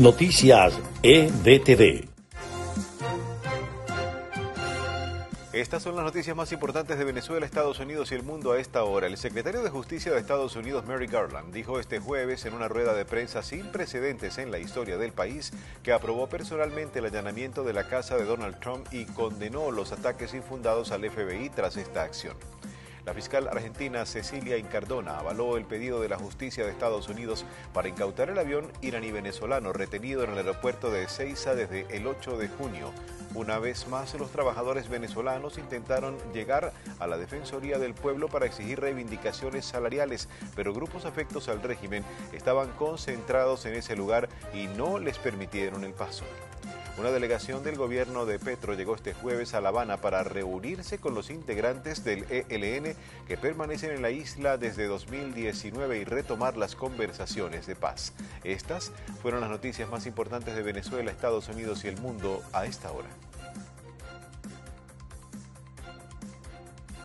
Noticias EDTV. Estas son las noticias más importantes de Venezuela, Estados Unidos y el mundo a esta hora. El secretario de Justicia de Estados Unidos, Mary Garland, dijo este jueves en una rueda de prensa sin precedentes en la historia del país que aprobó personalmente el allanamiento de la casa de Donald Trump y condenó los ataques infundados al FBI tras esta acción. La fiscal argentina Cecilia Incardona avaló el pedido de la justicia de Estados Unidos para incautar el avión iraní-venezolano retenido en el aeropuerto de Ezeiza desde el 8 de junio. Una vez más, los trabajadores venezolanos intentaron llegar a la Defensoría del Pueblo para exigir reivindicaciones salariales, pero grupos afectos al régimen estaban concentrados en ese lugar y no les permitieron el paso. Una delegación del gobierno de Petro llegó este jueves a La Habana para reunirse con los integrantes del ELN que permanecen en la isla desde 2019 y retomar las conversaciones de paz. Estas fueron las noticias más importantes de Venezuela, Estados Unidos y el mundo a esta hora.